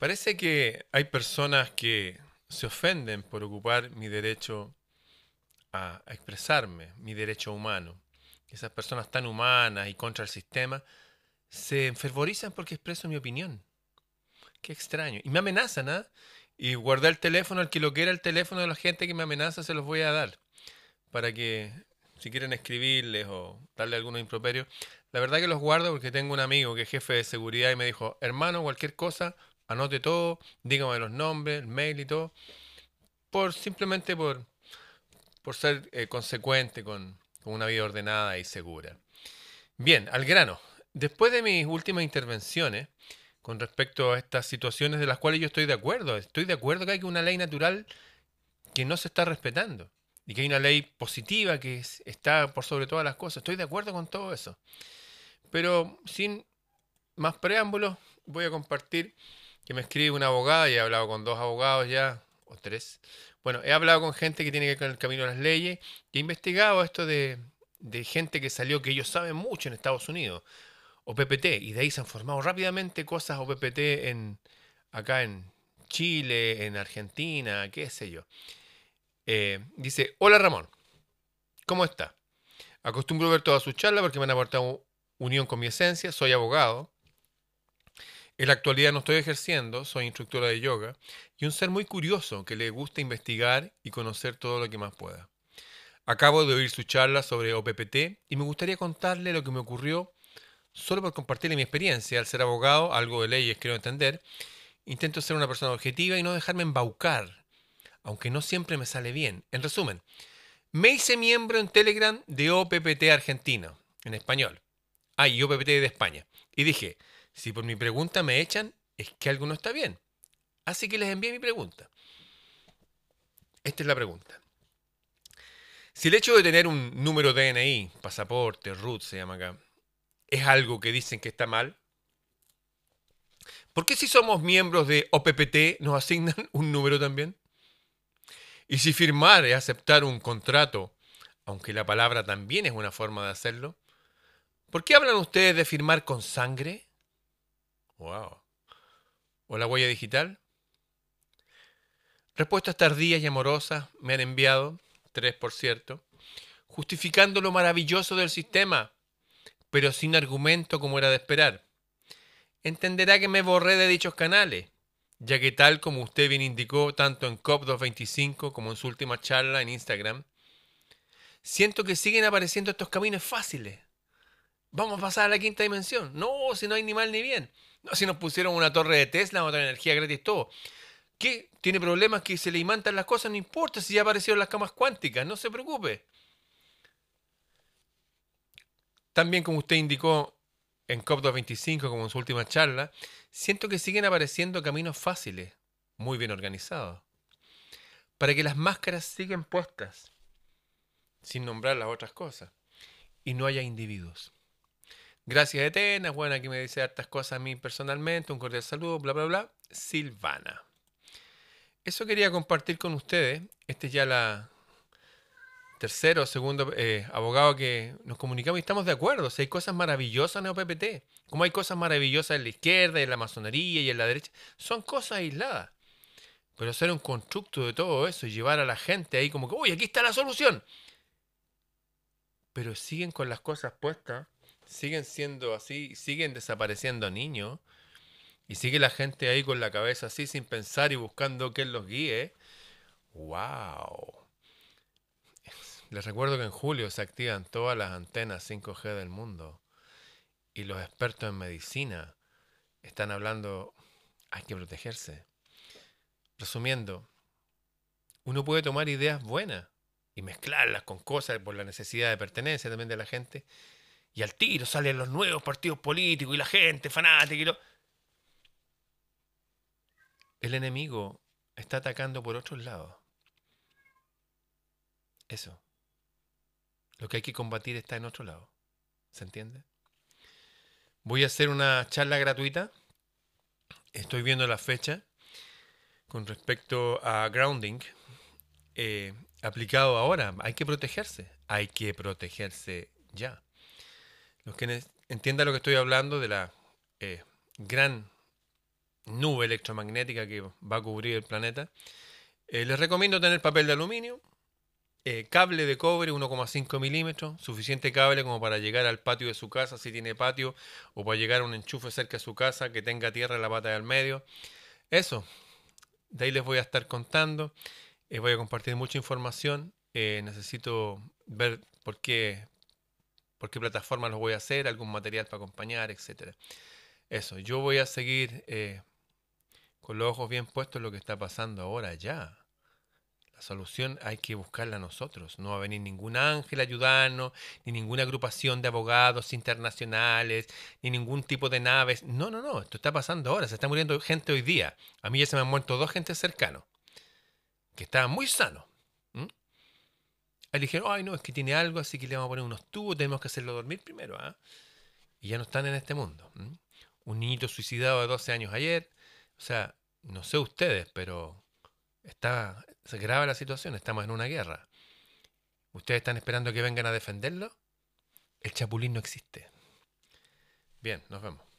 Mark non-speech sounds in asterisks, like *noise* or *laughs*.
Parece que hay personas que se ofenden por ocupar mi derecho a, expresarme, mi derecho humano. Esas personas tan humanas y contra el sistema se enfervorizan porque expreso mi opinión. Qué extraño. Y me amenazan, ¿ah? Y guardar el teléfono, al que lo quiera el teléfono de la gente que me amenaza, se los voy a dar. Para que, si quieren escribirles o darle algunos improperios. La verdad que los guardo porque tengo un amigo que es jefe de seguridad y me dijo, hermano, cualquier cosa, anote todo, dígame los nombres, el mail y todo. Por, simplemente por, por ser eh, consecuente con, con una vida ordenada y segura. Bien, al grano. Después de mis últimas intervenciones, con respecto a estas situaciones de las cuales yo estoy de acuerdo. Estoy de acuerdo que hay una ley natural que no se está respetando y que hay una ley positiva que está por sobre todas las cosas. Estoy de acuerdo con todo eso. Pero sin más preámbulos, voy a compartir que me escribe una abogada y he hablado con dos abogados ya, o tres. Bueno, he hablado con gente que tiene que ver con el camino de las leyes y he investigado esto de, de gente que salió que ellos saben mucho en Estados Unidos OPPT, y de ahí se han formado rápidamente cosas OPPT en, acá en Chile, en Argentina, qué sé yo. Eh, dice, hola Ramón, ¿cómo está? Acostumbro ver todas sus charlas porque me han aportado unión con mi esencia, soy abogado. En la actualidad no estoy ejerciendo, soy instructora de yoga y un ser muy curioso que le gusta investigar y conocer todo lo que más pueda. Acabo de oír su charla sobre OPPT y me gustaría contarle lo que me ocurrió solo por compartirle mi experiencia. Al ser abogado, algo de leyes quiero entender, intento ser una persona objetiva y no dejarme embaucar, aunque no siempre me sale bien. En resumen, me hice miembro en Telegram de OPPT Argentina, en español. Ah, OPPT de España. Y dije, si por mi pregunta me echan, es que algo no está bien. Así que les envié mi pregunta. Esta es la pregunta. Si el hecho de tener un número DNI, pasaporte, RUT se llama acá, es algo que dicen que está mal? ¿Por qué si somos miembros de OPPT nos asignan *laughs* un número también? Y si firmar es aceptar un contrato, aunque la palabra también es una forma de hacerlo, ¿por qué hablan ustedes de firmar con sangre? Wow. ¿O la huella digital? Respuestas tardías y amorosas me han enviado, tres por cierto, justificando lo maravilloso del sistema pero sin argumento como era de esperar. Entenderá que me borré de dichos canales, ya que tal como usted bien indicó tanto en COP225 como en su última charla en Instagram, siento que siguen apareciendo estos caminos fáciles. Vamos a pasar a la quinta dimensión. No, si no hay ni mal ni bien. No, si nos pusieron una torre de Tesla, otra energía gratis, todo. ¿Qué? ¿Tiene problemas que se le imantan las cosas? No importa si ya aparecieron las camas cuánticas, no se preocupe. También, como usted indicó en COP225, como en su última charla, siento que siguen apareciendo caminos fáciles, muy bien organizados, para que las máscaras sigan puestas, sin nombrar las otras cosas, y no haya individuos. Gracias, Eterna. Bueno, aquí me dice hartas cosas a mí personalmente. Un cordial saludo, bla, bla, bla. Silvana. Eso quería compartir con ustedes. Esta es ya la, tercero o segundo eh, abogado que nos comunicamos y estamos de acuerdo. Si hay cosas maravillosas en OPPT, como hay cosas maravillosas en la izquierda, en la masonería y en la derecha, son cosas aisladas. Pero hacer un constructo de todo eso y llevar a la gente ahí como que, uy, aquí está la solución. Pero siguen con las cosas puestas, siguen siendo así, siguen desapareciendo niños y sigue la gente ahí con la cabeza así sin pensar y buscando que los guíe. ¡Wow! Les recuerdo que en julio se activan todas las antenas 5G del mundo y los expertos en medicina están hablando, hay que protegerse. Resumiendo, uno puede tomar ideas buenas y mezclarlas con cosas por la necesidad de pertenencia también de la gente y al tiro salen los nuevos partidos políticos y la gente fanática y lo... El enemigo está atacando por otros lados. Eso. Lo que hay que combatir está en otro lado. ¿Se entiende? Voy a hacer una charla gratuita. Estoy viendo la fecha con respecto a grounding eh, aplicado ahora. Hay que protegerse. Hay que protegerse ya. Los que entiendan lo que estoy hablando de la eh, gran nube electromagnética que va a cubrir el planeta. Eh, les recomiendo tener papel de aluminio, eh, cable de cobre 1,5 milímetros, suficiente cable como para llegar al patio de su casa si tiene patio, o para llegar a un enchufe cerca de su casa que tenga tierra en la pata del medio. Eso, de ahí les voy a estar contando. Eh, voy a compartir mucha información. Necesito ver por qué, por qué plataforma lo voy a hacer, algún material para acompañar, etc. Eso, yo voy a seguir con los ojos bien puestos en lo que está pasando ahora ya solución hay que buscarla nosotros. No va a venir ningún ángel a ayudarnos, ni ninguna agrupación de abogados internacionales, ni ningún tipo de naves. No, no, no. Esto está pasando ahora. Se está muriendo gente hoy día. A mí ya se me han muerto dos gentes cercanos, que estaban muy sanos. Ahí dijeron, ay, no, es que tiene algo, así que le vamos a poner unos tubos, tenemos que hacerlo dormir primero. ¿ah? Y ya no están en este mundo. Un niñito suicidado de 12 años ayer. O sea, no sé ustedes, pero está se graba la situación, estamos en una guerra. ¿Ustedes están esperando que vengan a defenderlo? El chapulín no existe. Bien, nos vemos.